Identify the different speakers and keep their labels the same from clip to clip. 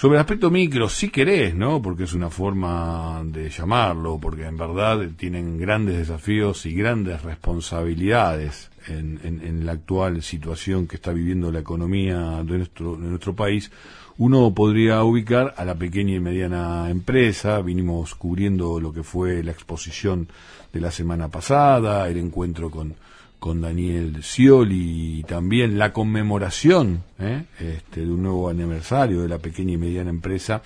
Speaker 1: Sobre el aspecto micro, si querés, ¿no? Porque es una forma de llamarlo, porque en verdad tienen grandes desafíos y grandes responsabilidades en, en, la actual situación que está viviendo la economía de nuestro, de nuestro país. Uno podría ubicar a la pequeña y mediana empresa, vinimos cubriendo lo que fue la exposición de la semana pasada, el encuentro con con Daniel Scioli y también la conmemoración ¿eh? este, de un nuevo aniversario de la pequeña y mediana empresa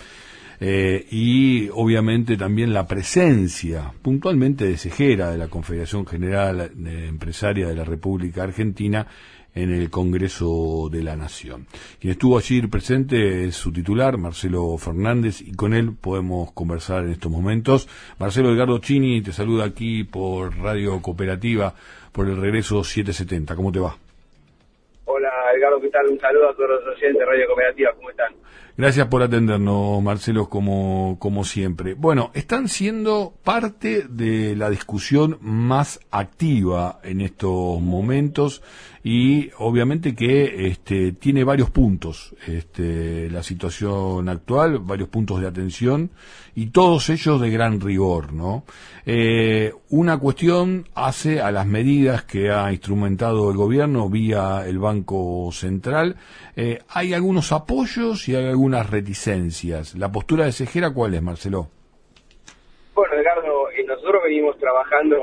Speaker 1: eh, y obviamente también la presencia puntualmente de Cejera de la Confederación General Empresaria de la República Argentina en el Congreso de la Nación. Quien estuvo allí presente es su titular, Marcelo Fernández, y con él podemos conversar en estos momentos. Marcelo Edgardo Chini te saluda aquí por Radio Cooperativa por el regreso 770. ¿Cómo te va?
Speaker 2: Hola, Edgardo, ¿qué tal? Un saludo a todos los oyentes de Radio Cooperativa. ¿Cómo están?
Speaker 1: Gracias por atendernos, Marcelo, como, como siempre. Bueno, están siendo parte de la discusión más activa en estos momentos y obviamente que este, tiene varios puntos este, la situación actual, varios puntos de atención y todos ellos de gran rigor, ¿no? Eh, una cuestión hace a las medidas que ha instrumentado el gobierno vía el Banco Central. Eh, hay algunos apoyos y hay algunas reticencias. ¿La postura de Cejera cuál es, Marcelo?
Speaker 2: Bueno, Edgardo, eh, nosotros venimos trabajando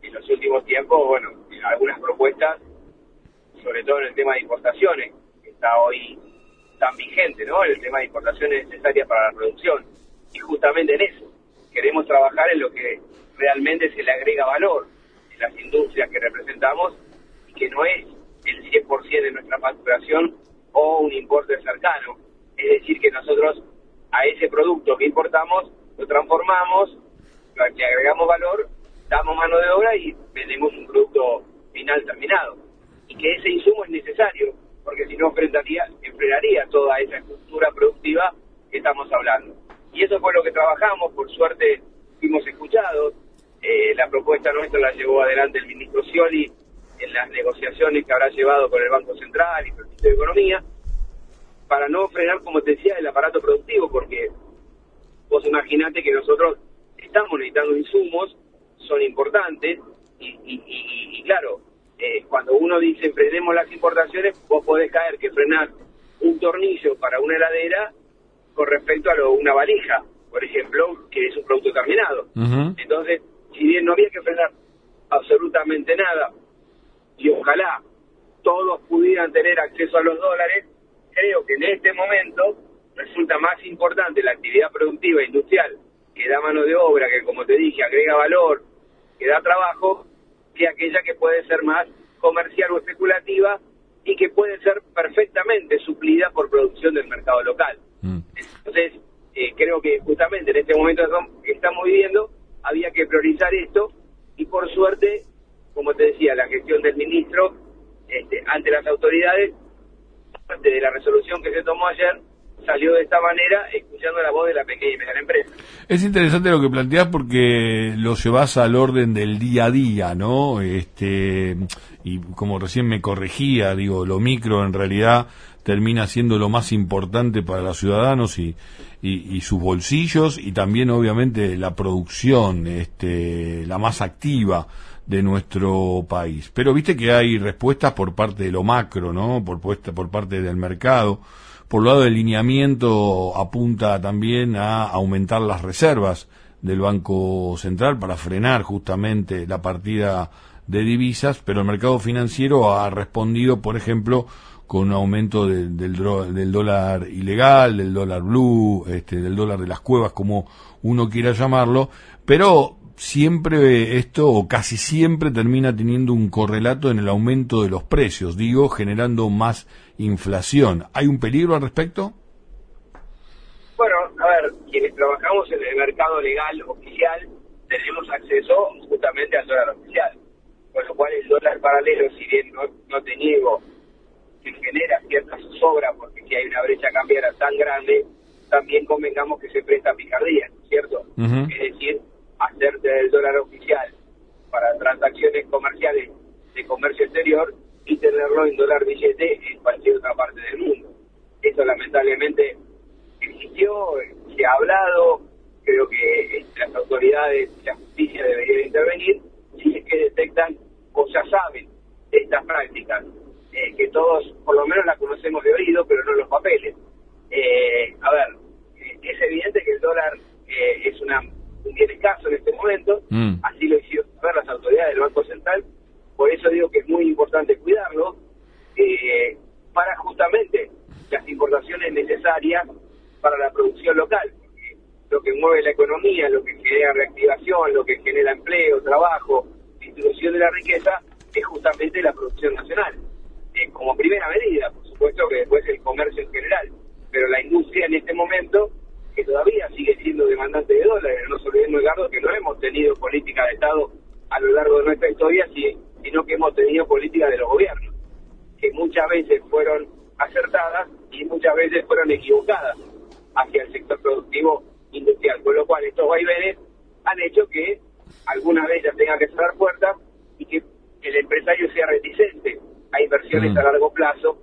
Speaker 2: en los últimos tiempos, bueno, algunas propuestas, sobre todo en el tema de importaciones, que está hoy tan vigente, ¿no? El tema de importaciones necesarias para la producción. Y justamente en eso, queremos trabajar en lo que realmente se le agrega valor en las industrias que representamos y que no es el 100% de nuestra facturación o un importe cercano. Es decir, que nosotros a ese producto que importamos lo transformamos, le agregamos valor, damos mano de obra y vendemos un producto final terminado. Y que ese insumo es necesario, porque si no enfrentaría, enfrenaría toda esa estructura productiva que estamos hablando. Y eso fue lo que trabajamos, por suerte fuimos escuchados, eh, la propuesta nuestra la llevó adelante el ministro Scioli en las negociaciones que habrá llevado con el Banco Central y el Ministerio de Economía, para no frenar, como te decía, el aparato productivo, porque vos imaginate que nosotros estamos necesitando insumos, son importantes, y, claro, eh, cuando uno dice frenemos las importaciones, vos podés caer que frenar un tornillo para una heladera con respecto a lo, una valija, por ejemplo, que es un producto terminado. Entonces, si bien no había que frenar absolutamente nada, y ojalá todos pudieran tener acceso a los dólares, creo que en este momento resulta más importante la actividad productiva e industrial que da mano de obra, que como te dije, agrega valor, que da trabajo, que aquella que puede ser más comercial o especulativa y que puede ser perfectamente suplida por producción del mercado local. Mm. Entonces, eh, creo que justamente en este momento que estamos viviendo, había que priorizar esto y por suerte, como te decía, la gestión del ministro este, ante las autoridades, parte de la resolución que se tomó ayer, salió de esta manera, escuchando la voz de la pequeña y mediana empresa.
Speaker 1: Es interesante lo que planteas porque lo llevas al orden del día a día, ¿no? Este, y como recién me corregía, digo, lo micro en realidad termina siendo lo más importante para los ciudadanos y, y, sus bolsillos y también obviamente la producción, este, la más activa de nuestro país. Pero viste que hay respuestas por parte de lo macro, ¿no? Por, por parte del mercado. Por lo lado del lineamiento apunta también a aumentar las reservas del Banco Central para frenar justamente la partida de divisas, pero el mercado financiero ha respondido, por ejemplo, con un aumento del, del, dólar ilegal, del dólar blue, este, del dólar de las cuevas, como uno quiera llamarlo, pero siempre esto, o casi siempre, termina teniendo un correlato en el aumento de los precios, digo, generando más inflación. ¿Hay un peligro al respecto?
Speaker 2: Bueno, a ver, quienes trabajamos en el mercado legal oficial tenemos acceso justamente al dólar oficial, con lo cual el dólar paralelo, si bien no, no te niego que genera cierta zozobra porque si hay una brecha cambiaria tan grande, también convengamos que se presta picardía, ¿cierto? Es decir, hacerte del dólar oficial para transacciones comerciales de comercio exterior y tenerlo en dólar billete en cualquier otra parte del mundo. Eso lamentablemente inició, se ha hablado, creo que las autoridades, la justicia debería intervenir si es que detectan o ya saben de estas prácticas, eh, que todos por lo menos las conocemos de oído, pero no los papeles. Eh, a ver, eh, es evidente que el dólar es una, escaso en este momento, mm. así lo hicieron las autoridades del Banco Central, por eso digo que es muy importante cuidarlo, para justamente las importaciones necesarias para la producción local. Lo que mueve la economía, lo que genera reactivación, lo que genera empleo, trabajo, distribución de la riqueza, es justamente la producción nacional. Eh, como primera medida, por supuesto que después el comercio en general, pero la industria en este momento, que todavía sigue siendo demandante de dólares, no nos olvidemos, Edgardo, que no hemos tenido política de Estado a lo largo de nuestra historia, sino que hemos tenido política de los gobiernos, que muchas veces fueron acertadas y muchas veces fueron equivocadas hacia el sector productivo industrial, con lo cual estos vaivenes han hecho que algunas de ellas tengan que cerrar puertas y que el empresario sea reticente a inversiones mm. a largo plazo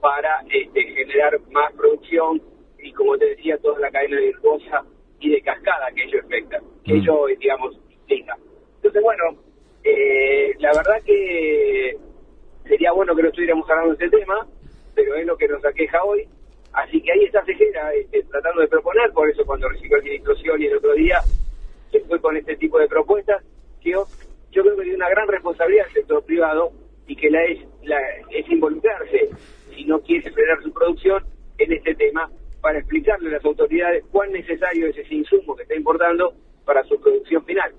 Speaker 2: para este, generar más producción y, como te decía, toda la cadena virtuosa y de cascada que ello afecta, que mm. ello, digamos, implica. Entonces, bueno, eh, la verdad que sería bueno que no estuviéramos hablando de este tema, pero es lo que nos aqueja hoy. Así que ahí está Cejera este, tratando de proponer, por eso cuando recibió el ministro y el otro día se fue con este tipo de propuestas, que yo, creo que tiene una gran responsabilidad del sector privado y que la es, la, es involucrarse, si no quiere frenar su producción, en este tema para explicarle a las autoridades cuán necesario es ese insumo que está importando para su producción final.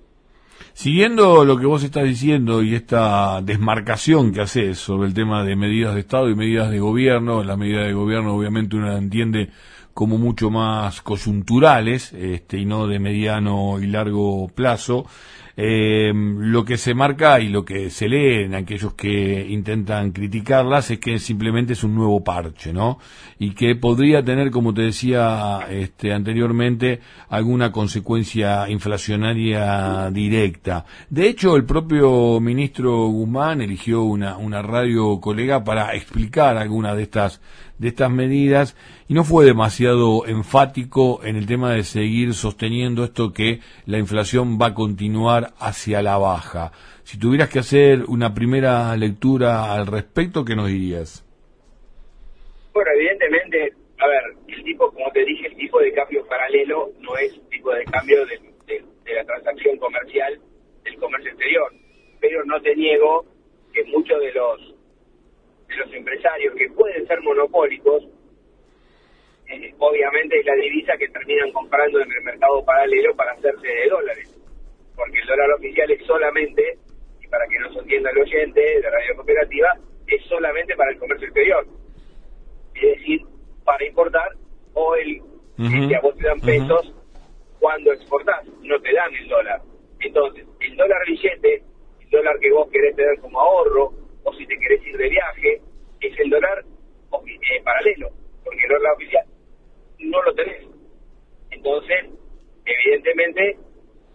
Speaker 1: Siguiendo lo que vos estás diciendo y esta desmarcación que haces sobre el tema de medidas de Estado y medidas de gobierno, las medidas de gobierno obviamente uno la entiende como mucho más coyunturales este, y no de mediano y largo plazo. Eh, lo que se marca y lo que se lee en aquellos que intentan criticarlas es que simplemente es un nuevo parche, ¿no? Y que podría tener, como te decía este, anteriormente, alguna consecuencia inflacionaria directa. De hecho, el propio ministro Guzmán eligió una, una radio colega para explicar alguna de estas de estas medidas y no fue demasiado enfático en el tema de seguir sosteniendo esto que la inflación va a continuar hacia la baja. Si tuvieras que hacer una primera lectura al respecto, ¿qué nos dirías?
Speaker 2: Bueno, evidentemente, a ver, el tipo, como te dije, el tipo de cambio paralelo no es tipo de cambio de la transacción comercial del comercio exterior, pero no te niego que muchos de los de los empresarios que pueden ser monopólicos, eh, obviamente es la divisa que terminan comprando en el mercado paralelo para hacerse de dólares. Porque el dólar oficial es solamente, y para que no se entienda el oyente de Radio Cooperativa, es solamente para el comercio exterior. Es decir, para importar o el, que a vos te dan pesos cuando exportás, no te dan el dólar. Entonces, el dólar billete, el dólar que vos querés tener como ahorro, o si te querés ir de viaje, es el dólar eh, paralelo, porque el dólar oficial no lo tenés. Entonces, evidentemente,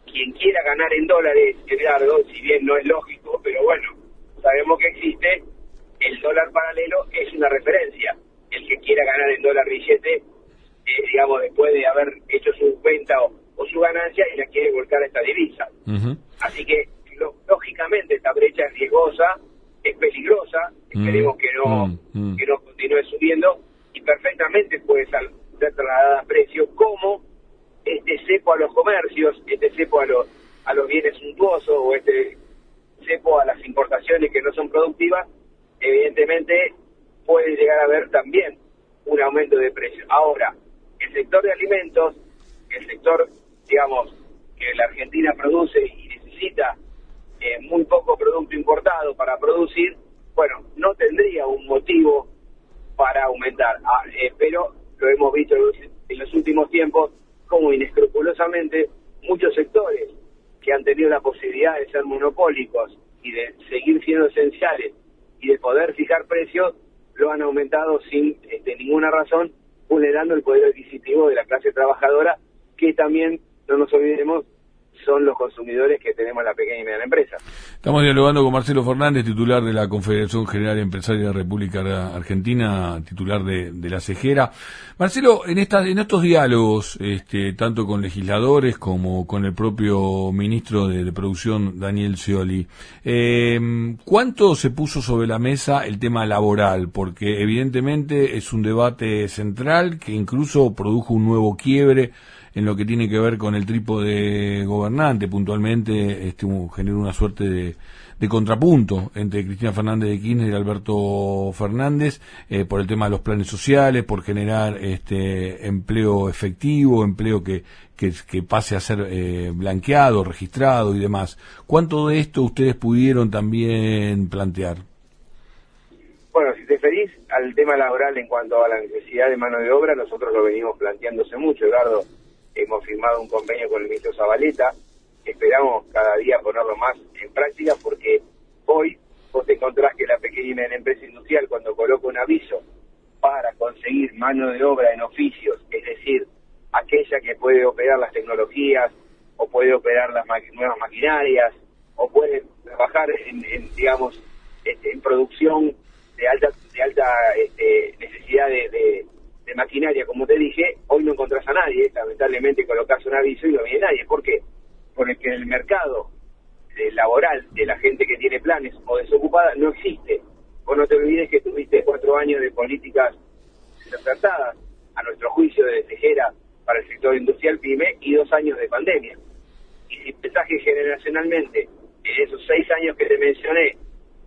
Speaker 2: quien quiera ganar en dólares, Gerardo, si bien no es lógico, pero bueno, sabemos que existe, el dólar paralelo es una referencia. El que quiera ganar en dólar billete, eh, digamos, después de haber hecho su cuenta o, su ganancia y la quiere volcar a esta divisa. Así que, lógicamente, esta brecha es riesgosa, es peligrosa, esperemos que no, mm, mm. que no continúe subiendo y perfectamente puede ser trasladada a precio como este cepo a los comercios, este cepo a los, a los bienes suntuosos o este cepo a las importaciones que no son productivas, evidentemente puede llegar a haber también un aumento de precios. Ahora, el sector de alimentos, el sector, que la Argentina produce y necesita eh, muy poco producto importado para producir, bueno, no tendría un motivo para aumentar. Ah, eh, pero lo hemos visto en los últimos tiempos como inescrupulosamente muchos sectores que han tenido la posibilidad de ser monopólicos y de seguir siendo esenciales y de poder fijar precios, lo han aumentado sin este, ninguna razón, vulnerando el poder adquisitivo de la clase trabajadora, que también, no nos olvidemos, son los consumidores que tenemos la pequeña y mediana empresa.
Speaker 1: Estamos dialogando con Marcelo Fernández, titular de la Confederación General Empresaria de la República Argentina, titular de, la Cejera. Marcelo, en, esta, en estos diálogos, este, tanto con legisladores como con el propio ministro de, Producción, Daniel Scioli, em, ¿cuánto se puso sobre la mesa el tema laboral? Porque evidentemente es un debate central que incluso produjo un nuevo quiebre en lo que tiene que ver con el trípode gobernante, puntualmente este, generó una suerte de, contrapunto entre Cristina Fernández de Kirchner y Alberto Fernández eh, por el tema de los planes sociales, por generar este empleo efectivo, empleo que, que, pase a ser eh, blanqueado, registrado y demás. ¿Cuánto de esto ustedes pudieron también plantear?
Speaker 2: Bueno, si te referís al tema laboral en cuanto a la necesidad de mano de obra, nosotros lo venimos planteándose mucho, Eduardo hemos firmado un convenio con el ministro Zabaleta, esperamos cada día ponerlo más en práctica porque hoy vos te encontrás que la pequeña mediana empresa industrial cuando coloca un aviso para conseguir mano de obra en oficios, es decir, aquella que puede operar las tecnologías o puede operar las nuevas maquinarias o puede trabajar en, digamos, este, en producción de alta de alta este, necesidad de maquinaria, como te dije, hoy no encontrás a nadie, lamentablemente colocas un aviso y no viene nadie. ¿Por qué? Porque el mercado eh, laboral de la gente que tiene planes o desocupada no existe. Vos no te olvides que tuviste cuatro años de políticas desacertadas, a nuestro juicio, de cejera para el sector industrial PYME y dos años de pandemia. Y si pensás que generacionalmente, en esos seis años que te mencioné,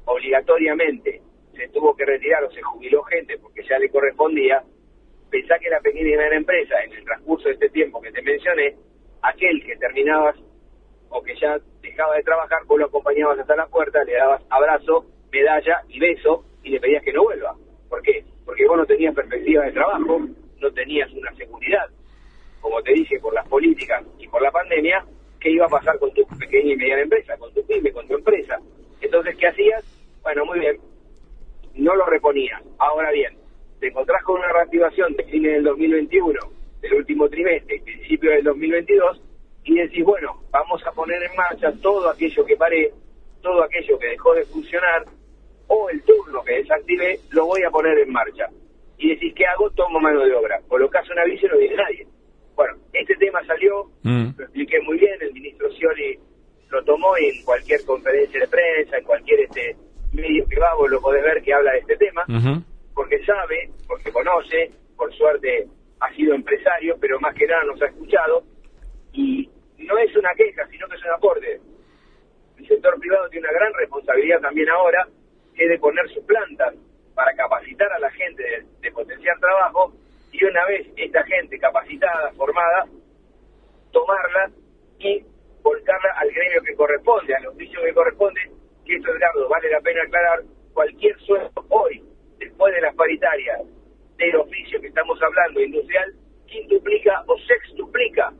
Speaker 2: obligatoriamente se tuvo que retirar o se jubiló gente porque ya le correspondía, pensá que la pequeña y mediana empresa, en el transcurso de este tiempo que te mencioné, aquel que terminabas o que ya dejaba de trabajar, vos lo acompañabas hasta la puerta, le dabas abrazo, medalla y beso y le pedías que no vuelva. ¿Por qué? Porque vos no tenías perspectiva de trabajo, no tenías una seguridad. Como te dije, por las políticas y por la pandemia, ¿qué iba a pasar con tu pequeña y mediana empresa, con tu pyme, con tu empresa? Entonces, ¿qué hacías? Bueno, muy bien, no lo reponías. Ahora bien, con una reactivación de fines del 2021, del último trimestre, principio del 2022, y decís, bueno, vamos a poner en marcha todo aquello que paré, todo aquello que dejó de funcionar, o el turno que desactivé, lo voy a poner en marcha. Y decís, ¿qué hago? Tomo mano de obra. Colocás un aviso y no dice nadie. Bueno, este tema salió, mm. lo expliqué muy bien, el ministro Scioli lo tomó en cualquier conferencia de prensa, en cualquier este medio que va, vos lo podés ver que habla de este tema porque sabe, porque conoce, por suerte ha sido empresario, pero más que nada nos ha escuchado, y no es una queja, sino que es un aporte. El sector privado tiene una gran responsabilidad también ahora, que es de poner sus plantas para capacitar a la gente, de, potenciar trabajo, y una vez esta gente capacitada, formada, tomarla y volcarla al gremio que corresponde, al oficio que corresponde, que esto, Edgardo, vale la pena aclarar, cualquier sueldo hoy después de las paritarias del oficio que estamos hablando industrial, quintuplica o sextuplica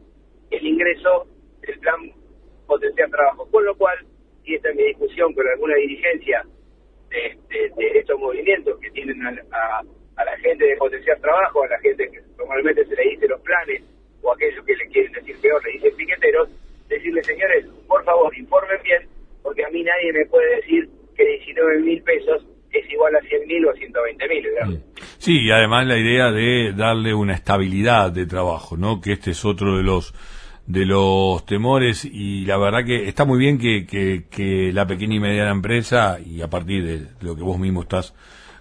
Speaker 2: el ingreso del plan potencial trabajo. Con lo cual, y esta es mi discusión con alguna dirigencia de, estos movimientos que tienen a, la gente de potenciar trabajo, a la gente que normalmente se le dice los planes, o aquellos que le quieren decir peor, le dicen piqueteros, decirle, señores, por favor, informen bien, porque a mí nadie me puede decir que 19 mil pesos es igual a 100.000 o a 120.000.
Speaker 1: Sí, y además la idea de darle una estabilidad de trabajo, ¿no? Que este es otro de los de los temores y la verdad que está muy bien que, que, la pequeña y mediana empresa y a partir de lo que vos mismo estás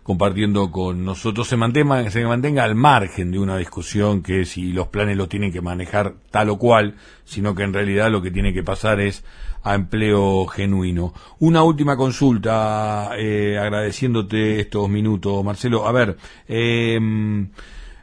Speaker 1: compartiendo con nosotros se mantenga, se mantenga al margen de una discusión que si los planes lo tienen que manejar tal o cual, sino que en realidad lo que tiene que pasar es a empleo genuino. Una última consulta, eh, agradeciéndote estos minutos, Marcelo. A ver, em,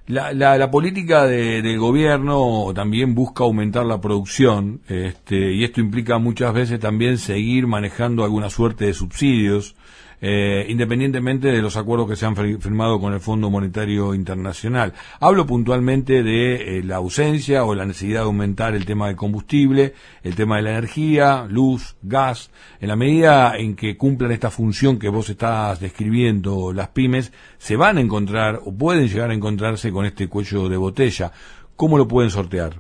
Speaker 1: la, la, política del gobierno también busca aumentar la producción, este, y esto implica muchas veces también seguir manejando alguna suerte de subsidios eh, independientemente de los acuerdos que se han firmado con el Fondo Monetario Internacional. Hablo puntualmente de eh, la ausencia o la necesidad de aumentar el tema del combustible, el tema de la energía, luz, gas. En la medida en que cumplan esta función que vos estás describiendo, las pymes se van a encontrar o pueden llegar a encontrarse con este cuello de botella. ¿Cómo lo pueden sortear?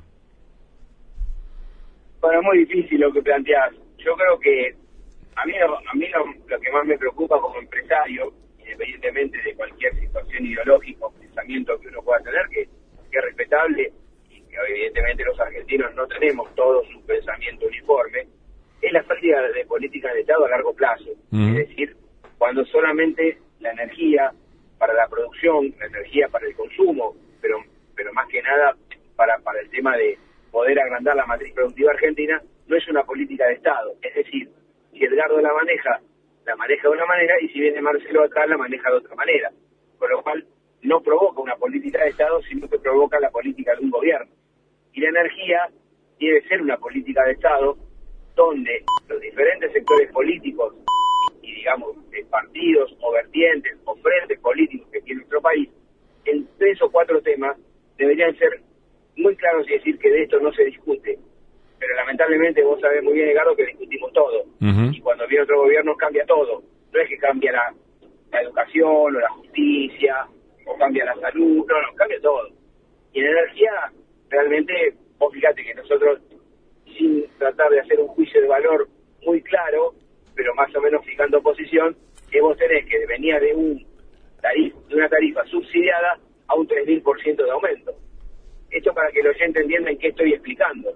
Speaker 2: Bueno, es muy difícil lo que planteas. Yo creo que a mí, a mí lo, que más me preocupa como empresario, independientemente de cualquier situación ideológica o pensamiento que uno pueda tener, que, es respetable y que evidentemente los argentinos no tenemos todos un pensamiento uniforme, es la pérdida de políticas de Estado a largo plazo. Es decir, cuando solamente la energía para la producción, la energía para el consumo, pero, pero más que nada para, para el tema de poder agrandar la matriz productiva argentina, no es una política de Estado. Es decir, si Edgardo la maneja, la maneja de una manera y si viene Marcelo atrás la maneja de otra manera. Con lo cual no provoca una política de Estado, sino que provoca la política de un gobierno. Y la energía debe ser una política de Estado donde los diferentes sectores políticos y, digamos, partidos o vertientes o frentes políticos que tiene nuestro país, en tres o cuatro temas deberían ser muy claros y decir que de esto no se discute. Pero lamentablemente vos sabés muy bien, Edgardo, que discutimos todo. Y cuando viene otro gobierno cambia todo. No es que cambia la, educación o la justicia o cambia la salud, no, no, cambia todo. Y en energía, realmente, vos fíjate que nosotros, sin tratar de hacer un juicio de valor muy claro, pero más o menos fijando posición, que vos tenés que venía de un tarif, de una tarifa subsidiada a un 3.000% de aumento. Esto para que los oyente entienda en qué estoy explicando.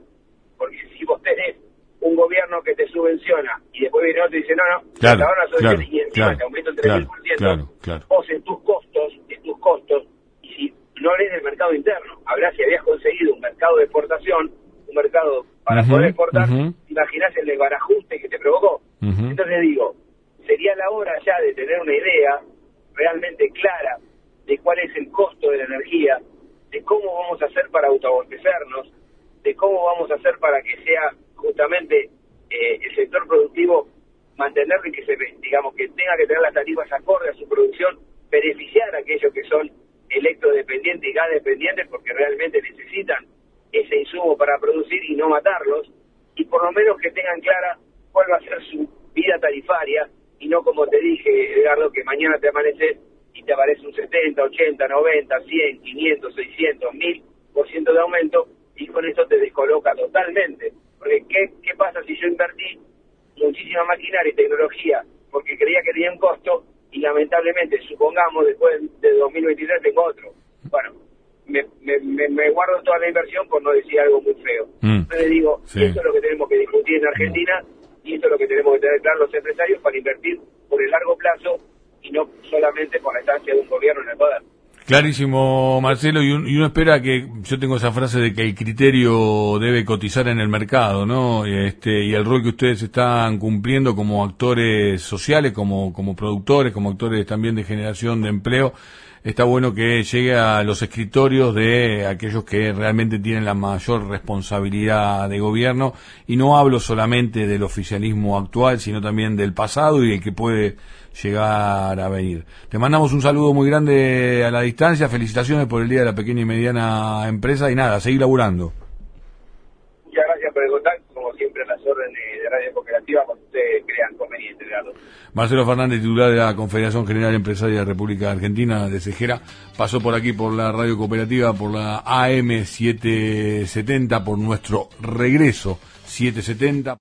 Speaker 2: Porque si vos tenés un gobierno que te subvenciona y después viene otro y dice, no, no,
Speaker 1: claro, te
Speaker 2: claro, y encima te aumenta el 3.000%, vos en tus costos, en tus costos, y si no lees el mercado interno, habrá si habías conseguido un mercado de exportación, un mercado para poder exportar, imaginás el desbarajuste que te provocó. Entonces digo, sería la hora ya de tener una idea realmente clara de cuál es el costo de la energía, de cómo vamos a hacer para autoabastecernos, de cómo vamos a hacer para que sea justamente eh, el sector productivo mantenerlo y que se digamos que tenga que tener las tarifas acorde a su producción, beneficiar a aquellos que son electrodependientes y gas dependientes porque realmente necesitan ese insumo para producir y no matarlos, y por lo menos que tengan clara cuál va a ser su vida tarifaria y no como te dije, Edgardo, que mañana te amaneces y te aparece un 70, 80, 90, 100, 500, 600, 1000 por ciento de aumento y con eso te descoloca totalmente. Porque ¿qué, ¿qué pasa si yo invertí muchísima maquinaria y tecnología porque creía que tenía un costo y lamentablemente, supongamos, después de 2023 tengo otro? Bueno, me, me, me, guardo toda la inversión por no decir algo muy feo. Mm. Entonces digo, eso es lo que tenemos que discutir en Argentina y eso es lo que tenemos que tener claro los empresarios para invertir por el largo plazo y no solamente por la estancia de un gobierno en el poder.
Speaker 1: Clarísimo, Marcelo, y, uno espera que, yo tengo esa frase de que el criterio debe cotizar en el mercado, ¿no? Este, y el rol que ustedes están cumpliendo como actores sociales, como, como productores, como actores también de generación de empleo, está bueno que llegue a los escritorios de aquellos que realmente tienen la mayor responsabilidad de gobierno, y no hablo solamente del oficialismo actual, sino también del pasado y el que puede llegar a venir. Te mandamos un saludo muy grande a la distancia, felicitaciones por el Día de la Pequeña y Mediana Empresa y nada, seguir laburando.
Speaker 2: Muchas gracias por el contacto, como siempre las órdenes de
Speaker 1: Marcelo Fernández, titular de la Confederación General Empresaria de la República Argentina de Cejera, pasó por aquí por la Radio Cooperativa, por la AM 770, por nuestro regreso 770.